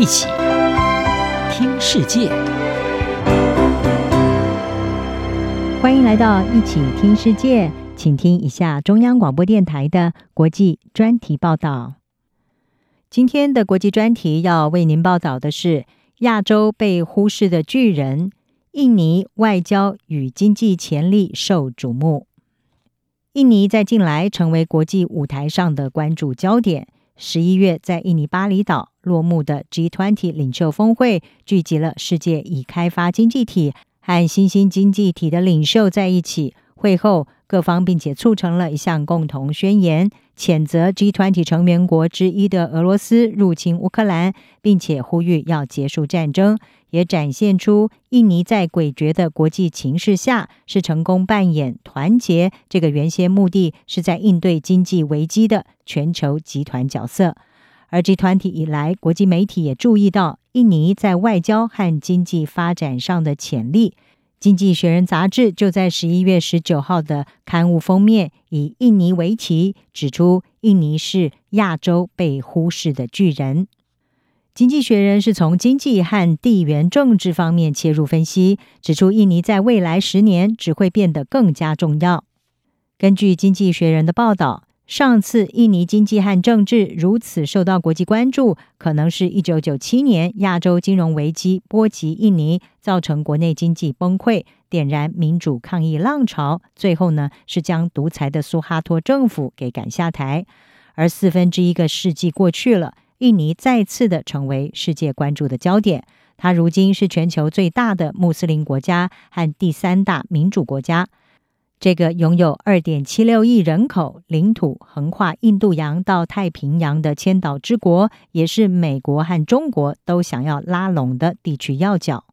一起听世界，欢迎来到一起听世界，请听一下中央广播电台的国际专题报道。今天的国际专题要为您报道的是亚洲被忽视的巨人——印尼外交与经济潜力受瞩目。印尼在近来成为国际舞台上的关注焦点。十一月在印尼巴厘岛落幕的 G20 领袖峰会，聚集了世界已开发经济体和新兴经济体的领袖在一起。会后，各方并且促成了一项共同宣言，谴责 G20 成员国之一的俄罗斯入侵乌克兰，并且呼吁要结束战争，也展现出印尼在诡谲的国际情势下是成功扮演团结这个原先目的是在应对经济危机的全球集团角色。而 G20 以来，国际媒体也注意到印尼在外交和经济发展上的潜力。《经济学人》杂志就在十一月十九号的刊物封面以印尼为题，指出印尼是亚洲被忽视的巨人。《经济学人》是从经济和地缘政治方面切入分析，指出印尼在未来十年只会变得更加重要。根据《经济学人》的报道。上次印尼经济和政治如此受到国际关注，可能是一九九七年亚洲金融危机波及印尼，造成国内经济崩溃，点燃民主抗议浪潮，最后呢是将独裁的苏哈托政府给赶下台。而四分之一个世纪过去了，印尼再次的成为世界关注的焦点。它如今是全球最大的穆斯林国家和第三大民主国家。这个拥有二点七六亿人口、领土横跨印度洋到太平洋的千岛之国，也是美国和中国都想要拉拢的地区要角。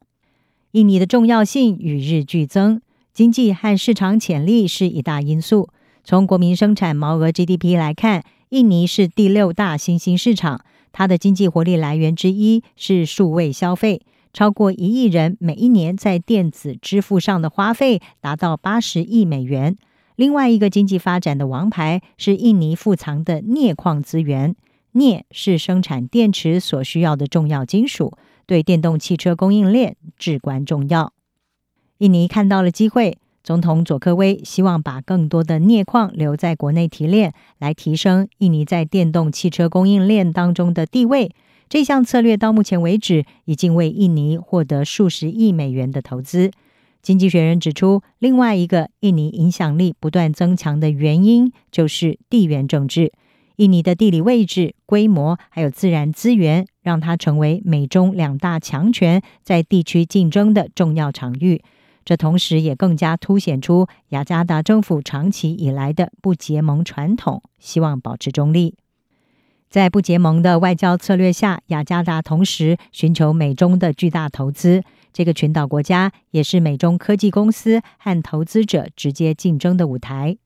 印尼的重要性与日俱增，经济和市场潜力是一大因素。从国民生产毛额 GDP 来看，印尼是第六大新兴市场，它的经济活力来源之一是数位消费。超过一亿人每一年在电子支付上的花费达到八十亿美元。另外一个经济发展的王牌是印尼富藏的镍矿资源。镍是生产电池所需要的重要金属，对电动汽车供应链至关重要。印尼看到了机会，总统佐科威希望把更多的镍矿留在国内提炼，来提升印尼在电动汽车供应链当中的地位。这项策略到目前为止已经为印尼获得数十亿美元的投资。经济学人指出，另外一个印尼影响力不断增强的原因就是地缘政治。印尼的地理位置、规模还有自然资源，让它成为美中两大强权在地区竞争的重要场域。这同时也更加凸显出雅加达政府长期以来的不结盟传统，希望保持中立。在不结盟的外交策略下，雅加达同时寻求美中的巨大投资。这个群岛国家也是美中科技公司和投资者直接竞争的舞台。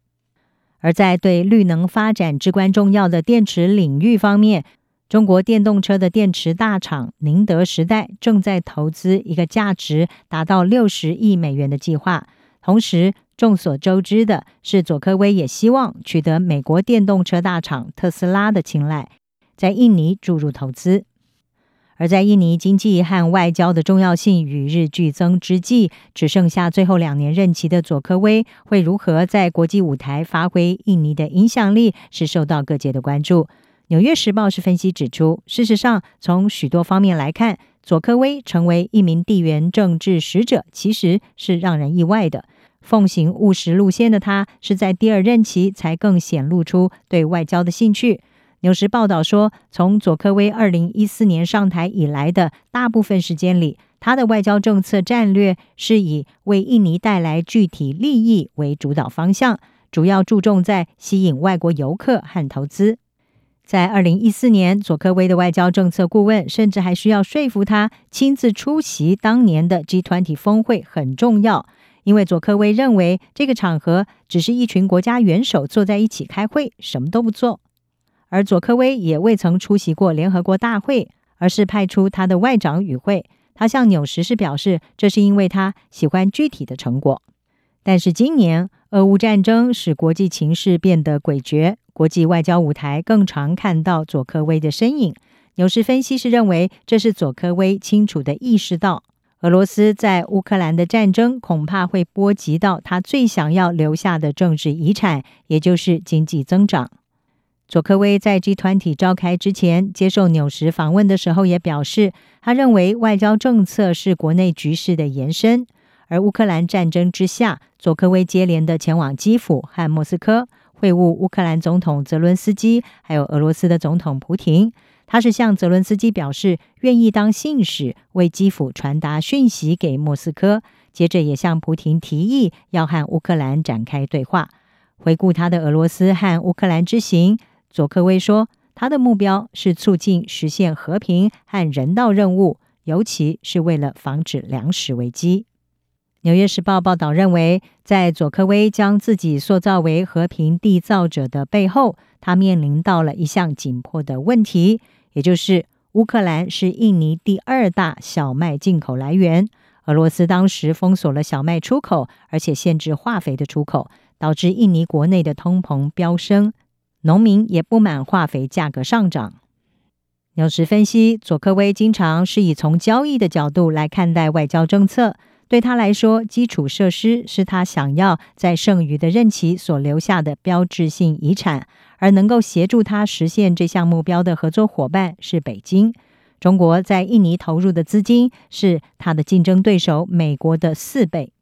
而在对绿能发展至关重要的电池领域方面，中国电动车的电池大厂宁德时代正在投资一个价值达到六十亿美元的计划。同时，众所周知的是，佐科威也希望取得美国电动车大厂特斯拉的青睐，在印尼注入投资。而在印尼经济和外交的重要性与日俱增之际，只剩下最后两年任期的佐科威会如何在国际舞台发挥印尼的影响力，是受到各界的关注。《纽约时报》是分析指出，事实上，从许多方面来看，佐科威成为一名地缘政治使者，其实是让人意外的。奉行务实路线的他，是在第二任期才更显露出对外交的兴趣。纽时报道说，从佐科威二零一四年上台以来的大部分时间里，他的外交政策战略是以为印尼带来具体利益为主导方向，主要注重在吸引外国游客和投资。在二零一四年，佐科威的外交政策顾问甚至还需要说服他亲自出席当年的 G 团体峰会很重要。因为佐科威认为这个场合只是一群国家元首坐在一起开会，什么都不做。而佐科威也未曾出席过联合国大会，而是派出他的外长与会。他向纽时是表示，这是因为他喜欢具体的成果。但是今年俄乌战争使国际情势变得诡谲，国际外交舞台更常看到佐科威的身影。纽时分析师认为，这是佐科威清楚地意识到，俄罗斯在乌克兰的战争恐怕会波及到他最想要留下的政治遗产，也就是经济增长。佐科威在 G20 召开之前接受纽时访问的时候也表示，他认为外交政策是国内局势的延伸。而乌克兰战争之下，佐科威接连的前往基辅和莫斯科会晤乌克兰总统泽伦斯基，还有俄罗斯的总统普廷。他是向泽伦斯基表示愿意当信使，为基辅传达讯息给莫斯科。接着也向普廷提议要和乌克兰展开对话。回顾他的俄罗斯和乌克兰之行。佐科威说，他的目标是促进实现和平和人道任务，尤其是为了防止粮食危机。《纽约时报》报道认为，在佐科威将自己塑造为和平缔造者的背后，他面临到了一项紧迫的问题，也就是乌克兰是印尼第二大小麦进口来源，俄罗斯当时封锁了小麦出口，而且限制化肥的出口，导致印尼国内的通膨飙升。农民也不满化肥价格上涨。纽时分析，佐科威经常是以从交易的角度来看待外交政策。对他来说，基础设施是他想要在剩余的任期所留下的标志性遗产，而能够协助他实现这项目标的合作伙伴是北京。中国在印尼投入的资金是他的竞争对手美国的四倍。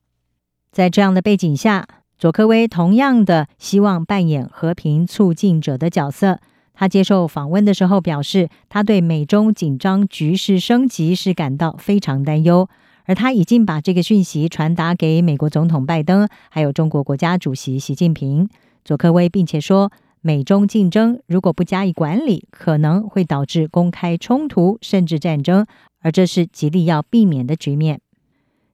在这样的背景下，佐科威同样的希望扮演和平促进者的角色。他接受访问的时候表示，他对美中紧张局势升级是感到非常担忧，而他已经把这个讯息传达给美国总统拜登，还有中国国家主席习近平。佐科威并且说，美中竞争如果不加以管理，可能会导致公开冲突甚至战争，而这是极力要避免的局面。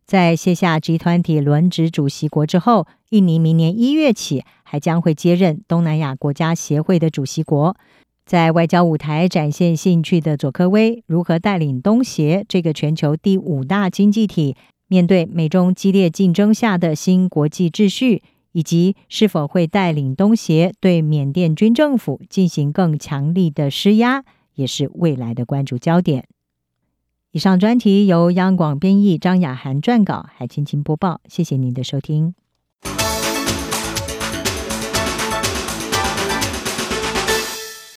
在卸下集团体轮值主席国之后，印尼明年一月起还将会接任东南亚国家协会的主席国。在外交舞台展现兴趣的佐科威，如何带领东协这个全球第五大经济体，面对美中激烈竞争下的新国际秩序，以及是否会带领东协对缅甸军政府进行更强力的施压，也是未来的关注焦点。以上专题由央广编译张雅涵撰稿，海青青播报。谢谢您的收听。